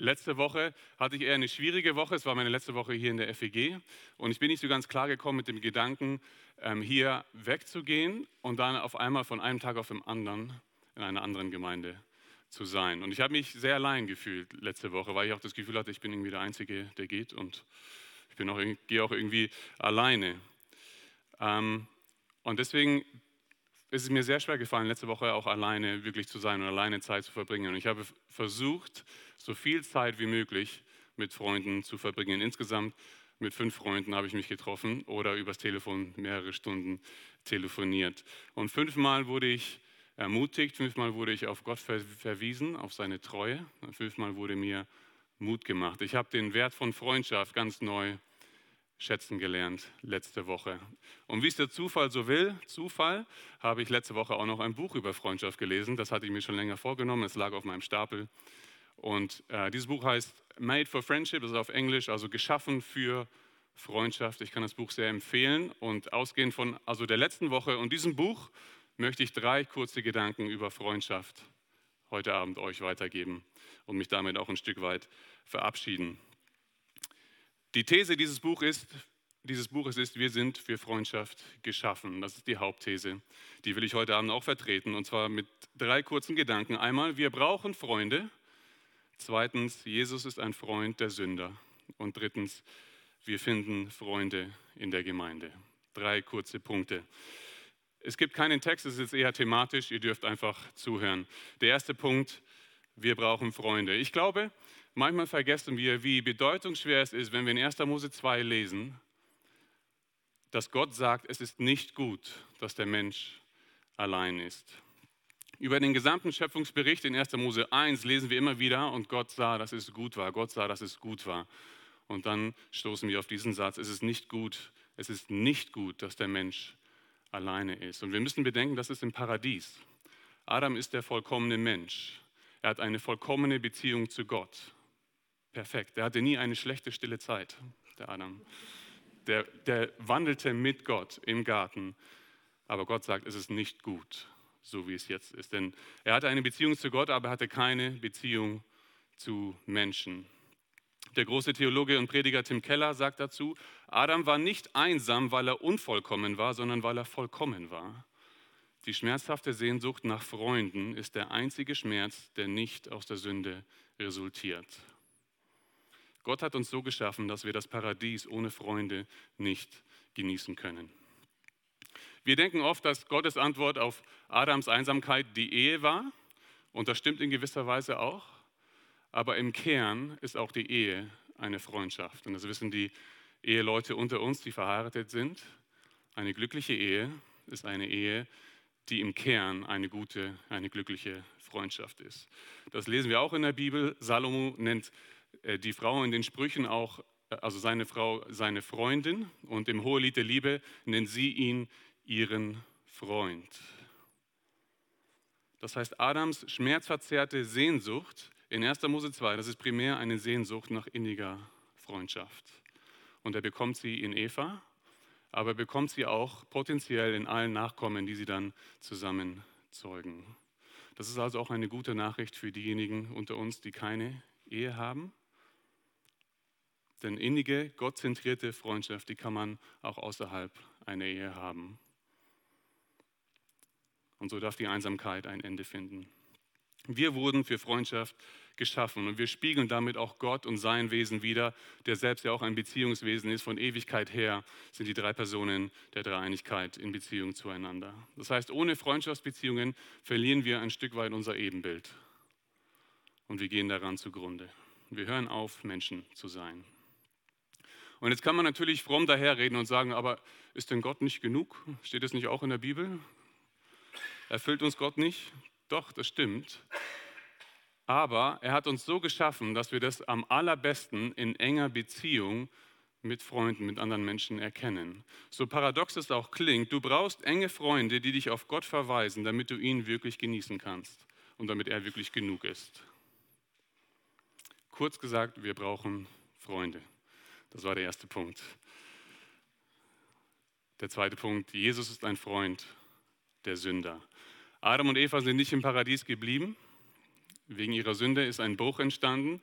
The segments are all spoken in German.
Letzte Woche hatte ich eher eine schwierige Woche. Es war meine letzte Woche hier in der FEG und ich bin nicht so ganz klar gekommen mit dem Gedanken, ähm, hier wegzugehen und dann auf einmal von einem Tag auf den anderen in einer anderen Gemeinde zu sein. Und ich habe mich sehr allein gefühlt letzte Woche, weil ich auch das Gefühl hatte, ich bin irgendwie der Einzige, der geht und ich bin auch, gehe auch irgendwie alleine. Ähm, und deswegen ist es mir sehr schwer gefallen, letzte Woche auch alleine wirklich zu sein und alleine Zeit zu verbringen. Und ich habe versucht, so viel Zeit wie möglich mit Freunden zu verbringen. Insgesamt mit fünf Freunden habe ich mich getroffen oder übers Telefon mehrere Stunden telefoniert. Und fünfmal wurde ich ermutigt, fünfmal wurde ich auf Gott verwiesen, auf seine Treue. Fünfmal wurde mir Mut gemacht. Ich habe den Wert von Freundschaft ganz neu schätzen gelernt letzte Woche. Und wie es der Zufall so will, Zufall, habe ich letzte Woche auch noch ein Buch über Freundschaft gelesen. Das hatte ich mir schon länger vorgenommen. Es lag auf meinem Stapel. Und äh, dieses Buch heißt Made for Friendship, das ist auf Englisch, also geschaffen für Freundschaft. Ich kann das Buch sehr empfehlen. Und ausgehend von also der letzten Woche und diesem Buch möchte ich drei kurze Gedanken über Freundschaft heute Abend euch weitergeben und mich damit auch ein Stück weit verabschieden. Die These dieses, Buch ist, dieses Buches ist, wir sind für Freundschaft geschaffen. Das ist die Hauptthese. Die will ich heute Abend auch vertreten und zwar mit drei kurzen Gedanken. Einmal, wir brauchen Freunde. Zweitens, Jesus ist ein Freund der Sünder. Und drittens, wir finden Freunde in der Gemeinde. Drei kurze Punkte. Es gibt keinen Text, es ist eher thematisch, ihr dürft einfach zuhören. Der erste Punkt, wir brauchen Freunde. Ich glaube, Manchmal vergessen wir, wie bedeutungsschwer es ist, wenn wir in 1. Mose 2 lesen, dass Gott sagt, es ist nicht gut, dass der Mensch allein ist. Über den gesamten Schöpfungsbericht in 1. Mose 1 lesen wir immer wieder, und Gott sah, dass es gut war. Gott sah, dass es gut war. Und dann stoßen wir auf diesen Satz, es ist nicht gut, es ist nicht gut, dass der Mensch alleine ist. Und wir müssen bedenken, das ist im Paradies. Adam ist der vollkommene Mensch. Er hat eine vollkommene Beziehung zu Gott. Perfekt. Der hatte nie eine schlechte stille Zeit, der Adam. Der, der wandelte mit Gott im Garten. Aber Gott sagt, es ist nicht gut, so wie es jetzt ist. Denn er hatte eine Beziehung zu Gott, aber er hatte keine Beziehung zu Menschen. Der große Theologe und Prediger Tim Keller sagt dazu, Adam war nicht einsam, weil er unvollkommen war, sondern weil er vollkommen war. Die schmerzhafte Sehnsucht nach Freunden ist der einzige Schmerz, der nicht aus der Sünde resultiert. Gott hat uns so geschaffen, dass wir das Paradies ohne Freunde nicht genießen können. Wir denken oft, dass Gottes Antwort auf Adams Einsamkeit die Ehe war. Und das stimmt in gewisser Weise auch. Aber im Kern ist auch die Ehe eine Freundschaft. Und das wissen die Eheleute unter uns, die verheiratet sind. Eine glückliche Ehe ist eine Ehe, die im Kern eine gute, eine glückliche Freundschaft ist. Das lesen wir auch in der Bibel. Salomo nennt äh, die Frau in den Sprüchen auch, äh, also seine Frau, seine Freundin und im Hohelied der Liebe nennt sie ihn ihren Freund. Das heißt, Adams schmerzverzerrte Sehnsucht in 1. Mose 2, das ist primär eine Sehnsucht nach inniger Freundschaft. Und er bekommt sie in Eva, aber er bekommt sie auch potenziell in allen Nachkommen, die sie dann zusammen zeugen. Das ist also auch eine gute Nachricht für diejenigen unter uns, die keine Ehe haben. Denn innige, gottzentrierte Freundschaft, die kann man auch außerhalb einer Ehe haben. Und so darf die Einsamkeit ein Ende finden. Wir wurden für Freundschaft geschaffen und wir spiegeln damit auch Gott und sein Wesen wider, der selbst ja auch ein Beziehungswesen ist. Von Ewigkeit her sind die drei Personen der Dreieinigkeit in Beziehung zueinander. Das heißt, ohne Freundschaftsbeziehungen verlieren wir ein Stück weit unser Ebenbild und wir gehen daran zugrunde. Wir hören auf, Menschen zu sein. Und jetzt kann man natürlich fromm daherreden und sagen, aber ist denn Gott nicht genug? Steht es nicht auch in der Bibel? Erfüllt uns Gott nicht? Doch, das stimmt. Aber er hat uns so geschaffen, dass wir das am allerbesten in enger Beziehung mit Freunden, mit anderen Menschen erkennen. So paradox es auch klingt, du brauchst enge Freunde, die dich auf Gott verweisen, damit du ihn wirklich genießen kannst und damit er wirklich genug ist. Kurz gesagt, wir brauchen Freunde. Das war der erste Punkt. Der zweite Punkt, Jesus ist ein Freund der Sünder. Adam und Eva sind nicht im Paradies geblieben. Wegen ihrer Sünde ist ein Bruch entstanden.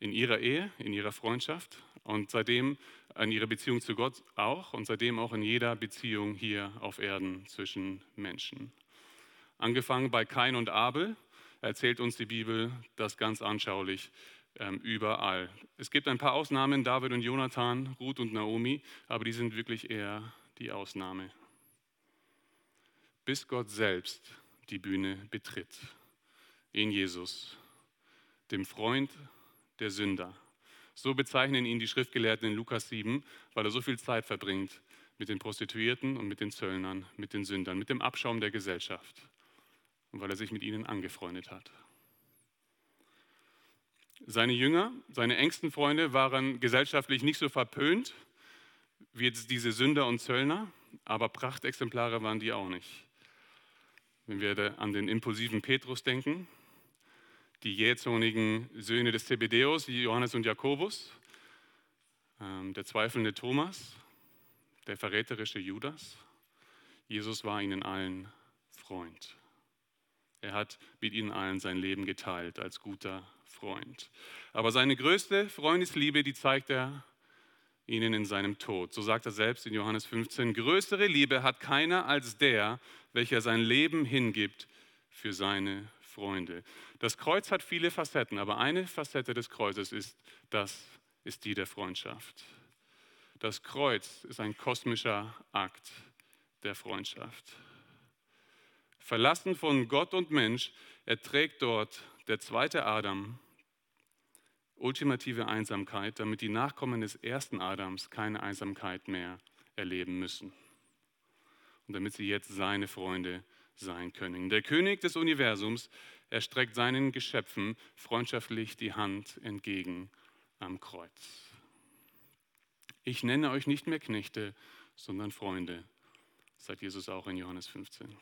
in ihrer Ehe, in ihrer Freundschaft und seitdem in ihrer Beziehung zu Gott auch und seitdem auch in jeder Beziehung hier auf Erden zwischen Menschen. Angefangen bei Kain und Abel erzählt uns die Bibel das ganz anschaulich ähm, überall. Es gibt ein paar Ausnahmen, David und Jonathan, Ruth und Naomi, aber die sind wirklich eher die Ausnahme. Bis Gott selbst die Bühne betritt, in Jesus, dem Freund der Sünder. So bezeichnen ihn die Schriftgelehrten in Lukas 7, weil er so viel Zeit verbringt mit den Prostituierten und mit den Zöllnern, mit den Sündern, mit dem Abschaum der Gesellschaft und weil er sich mit ihnen angefreundet hat. Seine Jünger, seine engsten Freunde waren gesellschaftlich nicht so verpönt wie jetzt diese Sünder und Zöllner, aber Prachtexemplare waren die auch nicht. Wenn wir an den impulsiven Petrus denken, die jähzornigen Söhne des Zebedeus, Johannes und Jakobus, ähm, der zweifelnde Thomas, der verräterische Judas. Jesus war ihnen allen Freund. Er hat mit ihnen allen sein Leben geteilt als guter Freund. Aber seine größte Freundesliebe, die zeigt er ihnen in seinem Tod. So sagt er selbst in Johannes 15, größere Liebe hat keiner als der, welcher sein Leben hingibt für seine Freunde. Das Kreuz hat viele Facetten, aber eine Facette des Kreuzes ist, das ist die der Freundschaft. Das Kreuz ist ein kosmischer Akt der Freundschaft. Verlassen von Gott und Mensch erträgt dort der zweite Adam ultimative Einsamkeit, damit die Nachkommen des ersten Adams keine Einsamkeit mehr erleben müssen. Und damit sie jetzt seine Freunde sein können. Der König des Universums erstreckt seinen Geschöpfen freundschaftlich die Hand entgegen am Kreuz. Ich nenne euch nicht mehr Knechte, sondern Freunde, sagt Jesus auch in Johannes 15.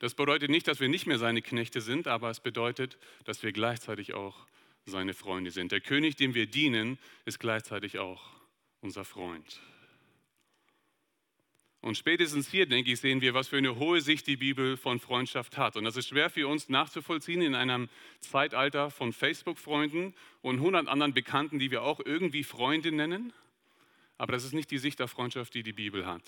Das bedeutet nicht, dass wir nicht mehr seine Knechte sind, aber es bedeutet, dass wir gleichzeitig auch seine Freunde sind. Der König, dem wir dienen, ist gleichzeitig auch unser Freund. Und spätestens hier, denke ich, sehen wir, was für eine hohe Sicht die Bibel von Freundschaft hat. Und das ist schwer für uns nachzuvollziehen in einem Zeitalter von Facebook-Freunden und 100 anderen Bekannten, die wir auch irgendwie Freunde nennen. Aber das ist nicht die Sicht auf Freundschaft, die die Bibel hat.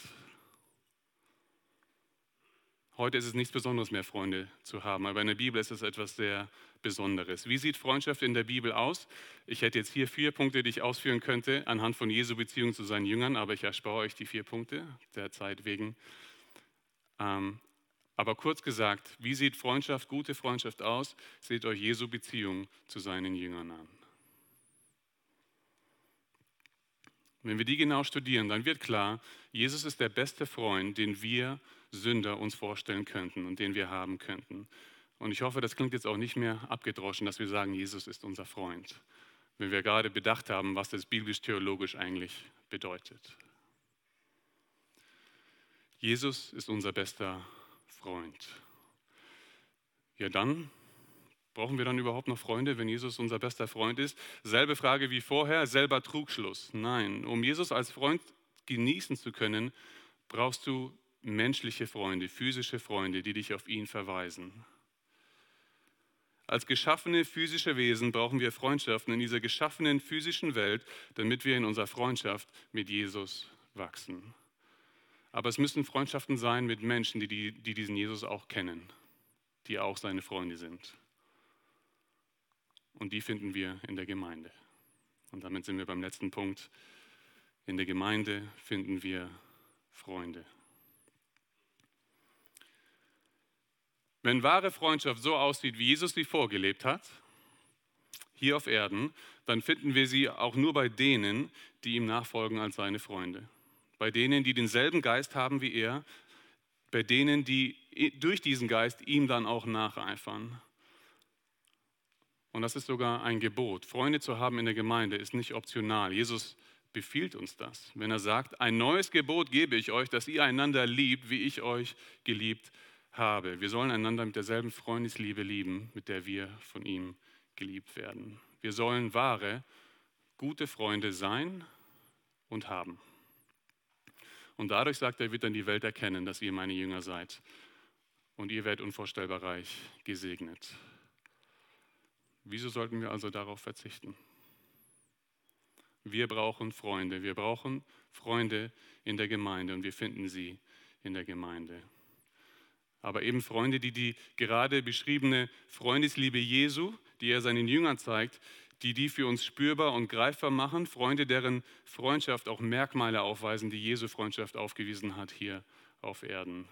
Heute ist es nichts Besonderes mehr, Freunde zu haben, aber in der Bibel ist es etwas sehr Besonderes. Wie sieht Freundschaft in der Bibel aus? Ich hätte jetzt hier vier Punkte, die ich ausführen könnte anhand von Jesu Beziehung zu seinen Jüngern, aber ich erspare euch die vier Punkte der Zeit wegen. Ähm, aber kurz gesagt, wie sieht Freundschaft, gute Freundschaft aus? Seht euch Jesu Beziehung zu seinen Jüngern an. Wenn wir die genau studieren, dann wird klar, Jesus ist der beste Freund, den wir Sünder uns vorstellen könnten und den wir haben könnten. Und ich hoffe, das klingt jetzt auch nicht mehr abgedroschen, dass wir sagen, Jesus ist unser Freund, wenn wir gerade bedacht haben, was das biblisch-theologisch eigentlich bedeutet. Jesus ist unser bester Freund. Ja, dann Brauchen wir dann überhaupt noch Freunde, wenn Jesus unser bester Freund ist? Selbe Frage wie vorher, selber Trugschluss. Nein, um Jesus als Freund genießen zu können, brauchst du menschliche Freunde, physische Freunde, die dich auf ihn verweisen. Als geschaffene physische Wesen brauchen wir Freundschaften in dieser geschaffenen physischen Welt, damit wir in unserer Freundschaft mit Jesus wachsen. Aber es müssen Freundschaften sein mit Menschen, die, die, die diesen Jesus auch kennen, die auch seine Freunde sind. Und die finden wir in der Gemeinde. Und damit sind wir beim letzten Punkt. In der Gemeinde finden wir Freunde. Wenn wahre Freundschaft so aussieht, wie Jesus sie vorgelebt hat, hier auf Erden, dann finden wir sie auch nur bei denen, die ihm nachfolgen als seine Freunde. Bei denen, die denselben Geist haben wie er, bei denen, die durch diesen Geist ihm dann auch nacheifern. Und das ist sogar ein Gebot. Freunde zu haben in der Gemeinde ist nicht optional. Jesus befiehlt uns das, wenn er sagt, ein neues Gebot gebe ich euch, dass ihr einander liebt, wie ich euch geliebt habe. Wir sollen einander mit derselben Freundesliebe lieben, mit der wir von ihm geliebt werden. Wir sollen wahre, gute Freunde sein und haben. Und dadurch, sagt er, wird dann die Welt erkennen, dass ihr meine Jünger seid. Und ihr werdet unvorstellbar reich gesegnet. Wieso sollten wir also darauf verzichten? Wir brauchen Freunde. Wir brauchen Freunde in der Gemeinde und wir finden sie in der Gemeinde. Aber eben Freunde, die die gerade beschriebene Freundesliebe Jesu, die er seinen Jüngern zeigt, die die für uns spürbar und greifbar machen. Freunde, deren Freundschaft auch Merkmale aufweisen, die Jesu Freundschaft aufgewiesen hat hier auf Erden.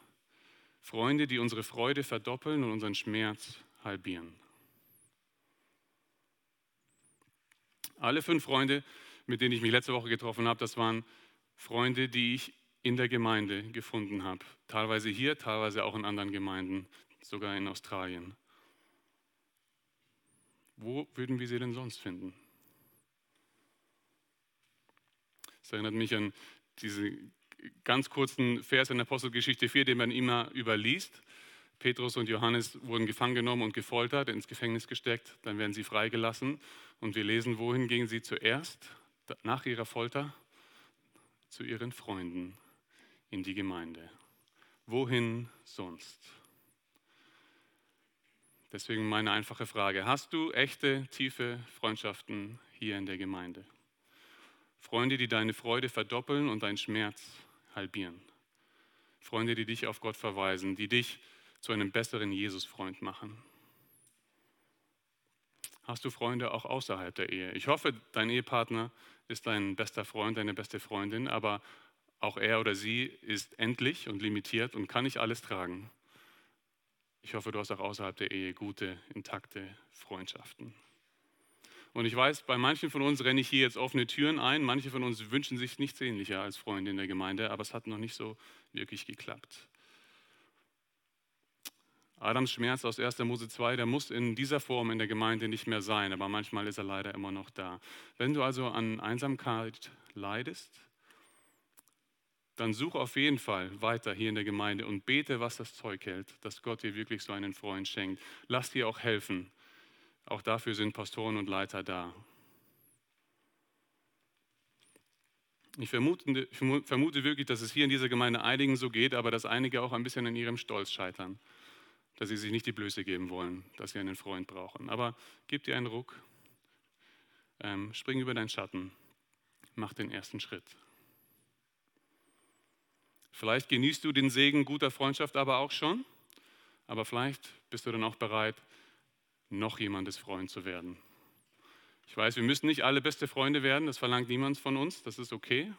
Freunde, die unsere Freude verdoppeln und unseren Schmerz halbieren. Alle fünf Freunde, mit denen ich mich letzte Woche getroffen habe, das waren Freunde, die ich in der Gemeinde gefunden habe. Teilweise hier, teilweise auch in anderen Gemeinden, sogar in Australien. Wo würden wir sie denn sonst finden? Das erinnert mich an diesen ganz kurzen Vers in Apostelgeschichte 4, den man immer überliest. Petrus und Johannes wurden gefangen genommen und gefoltert, ins Gefängnis gesteckt, dann werden sie freigelassen. Und wir lesen, wohin gingen sie zuerst nach ihrer Folter? Zu ihren Freunden in die Gemeinde. Wohin sonst? Deswegen meine einfache Frage, hast du echte, tiefe Freundschaften hier in der Gemeinde? Freunde, die deine Freude verdoppeln und deinen Schmerz halbieren. Freunde, die dich auf Gott verweisen, die dich zu einem besseren Jesusfreund machen. Hast du Freunde auch außerhalb der Ehe? Ich hoffe, dein Ehepartner ist dein bester Freund, deine beste Freundin, aber auch er oder sie ist endlich und limitiert und kann nicht alles tragen. Ich hoffe, du hast auch außerhalb der Ehe gute, intakte Freundschaften. Und ich weiß, bei manchen von uns renne ich hier jetzt offene Türen ein. Manche von uns wünschen sich nichts ähnlicher als Freunde in der Gemeinde, aber es hat noch nicht so wirklich geklappt. Adams Schmerz aus 1. Mose 2, der muss in dieser Form in der Gemeinde nicht mehr sein, aber manchmal ist er leider immer noch da. Wenn du also an Einsamkeit leidest, dann such auf jeden Fall weiter hier in der Gemeinde und bete, was das Zeug hält, dass Gott dir wirklich so einen Freund schenkt. Lass dir auch helfen. Auch dafür sind Pastoren und Leiter da. Ich vermute, ich vermute wirklich, dass es hier in dieser Gemeinde einigen so geht, aber dass einige auch ein bisschen an ihrem Stolz scheitern dass sie sich nicht die Blöße geben wollen, dass sie einen Freund brauchen. Aber gib dir einen Ruck, ähm, spring über deinen Schatten, mach den ersten Schritt. Vielleicht genießt du den Segen guter Freundschaft aber auch schon, aber vielleicht bist du dann auch bereit, noch jemandes Freund zu werden. Ich weiß, wir müssen nicht alle beste Freunde werden, das verlangt niemand von uns, das ist okay.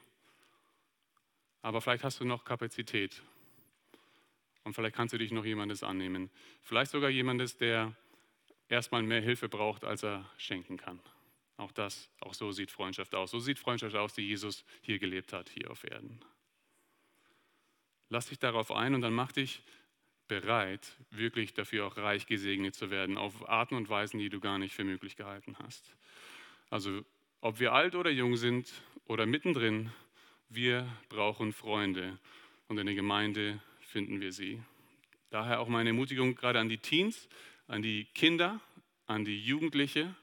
Aber vielleicht hast du noch Kapazität und vielleicht kannst du dich noch jemandes annehmen. Vielleicht sogar jemandes, der erstmal mehr Hilfe braucht, als er schenken kann. Auch das, auch so sieht Freundschaft aus. So sieht Freundschaft aus, die Jesus hier gelebt hat, hier auf Erden. Lass dich darauf ein und dann mach dich bereit, wirklich dafür auch reich gesegnet zu werden, auf Arten und Weisen, die du gar nicht für möglich gehalten hast. Also, ob wir alt oder jung sind oder mittendrin, wir brauchen Freunde. Und in der Gemeinde finden wir sie. Daher auch meine Ermutigung gerade an die Teens, an die Kinder, an die Jugendliche.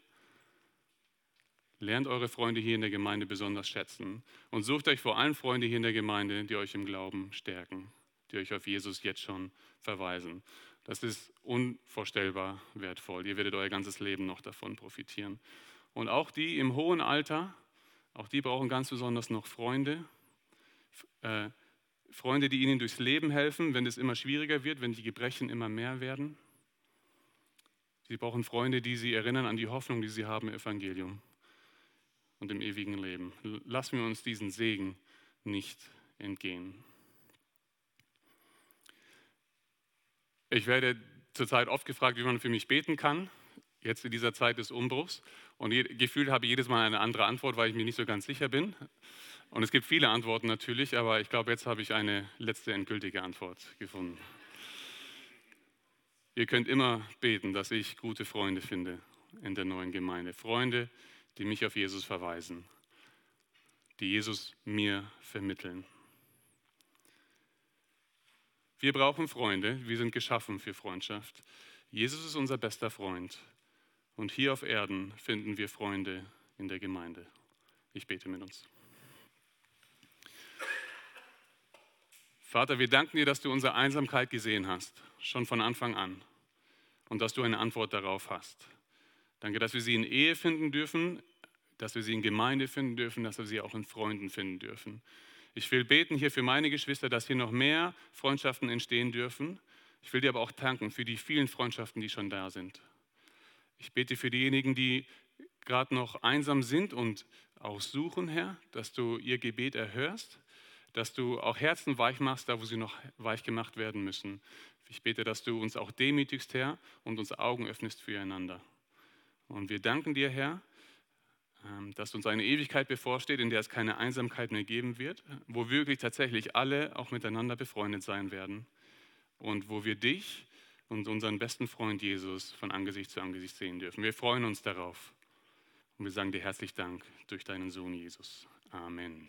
Lernt eure Freunde hier in der Gemeinde besonders schätzen und sucht euch vor allem Freunde hier in der Gemeinde, die euch im Glauben stärken, die euch auf Jesus jetzt schon verweisen. Das ist unvorstellbar wertvoll. Ihr werdet euer ganzes Leben noch davon profitieren. Und auch die im hohen Alter, auch die brauchen ganz besonders noch Freunde, äh, Freunde, die ihnen durchs Leben helfen, wenn es immer schwieriger wird, wenn die Gebrechen immer mehr werden. Sie brauchen Freunde, die sie erinnern an die Hoffnung, die sie haben im Evangelium und im ewigen Leben. Lassen wir uns diesen Segen nicht entgehen. Ich werde zurzeit oft gefragt, wie man für mich beten kann, jetzt in dieser Zeit des Umbruchs. Und gefühlt habe ich jedes Mal eine andere Antwort, weil ich mir nicht so ganz sicher bin. Und es gibt viele Antworten natürlich, aber ich glaube, jetzt habe ich eine letzte endgültige Antwort gefunden. Ihr könnt immer beten, dass ich gute Freunde finde in der neuen Gemeinde. Freunde, die mich auf Jesus verweisen, die Jesus mir vermitteln. Wir brauchen Freunde, wir sind geschaffen für Freundschaft. Jesus ist unser bester Freund. Und hier auf Erden finden wir Freunde in der Gemeinde. Ich bete mit uns. Vater, wir danken dir, dass du unsere Einsamkeit gesehen hast, schon von Anfang an, und dass du eine Antwort darauf hast. Danke, dass wir sie in Ehe finden dürfen, dass wir sie in Gemeinde finden dürfen, dass wir sie auch in Freunden finden dürfen. Ich will beten hier für meine Geschwister, dass hier noch mehr Freundschaften entstehen dürfen. Ich will dir aber auch danken für die vielen Freundschaften, die schon da sind. Ich bete für diejenigen, die gerade noch einsam sind und auch suchen, Herr, dass du ihr Gebet erhörst, dass du auch Herzen weich machst, da wo sie noch weich gemacht werden müssen. Ich bete, dass du uns auch demütigst, Herr, und uns Augen öffnest füreinander. Und wir danken dir, Herr, dass uns eine Ewigkeit bevorsteht, in der es keine Einsamkeit mehr geben wird, wo wirklich tatsächlich alle auch miteinander befreundet sein werden und wo wir dich und unseren besten Freund Jesus von Angesicht zu Angesicht sehen dürfen. Wir freuen uns darauf und wir sagen dir herzlich Dank durch deinen Sohn Jesus. Amen.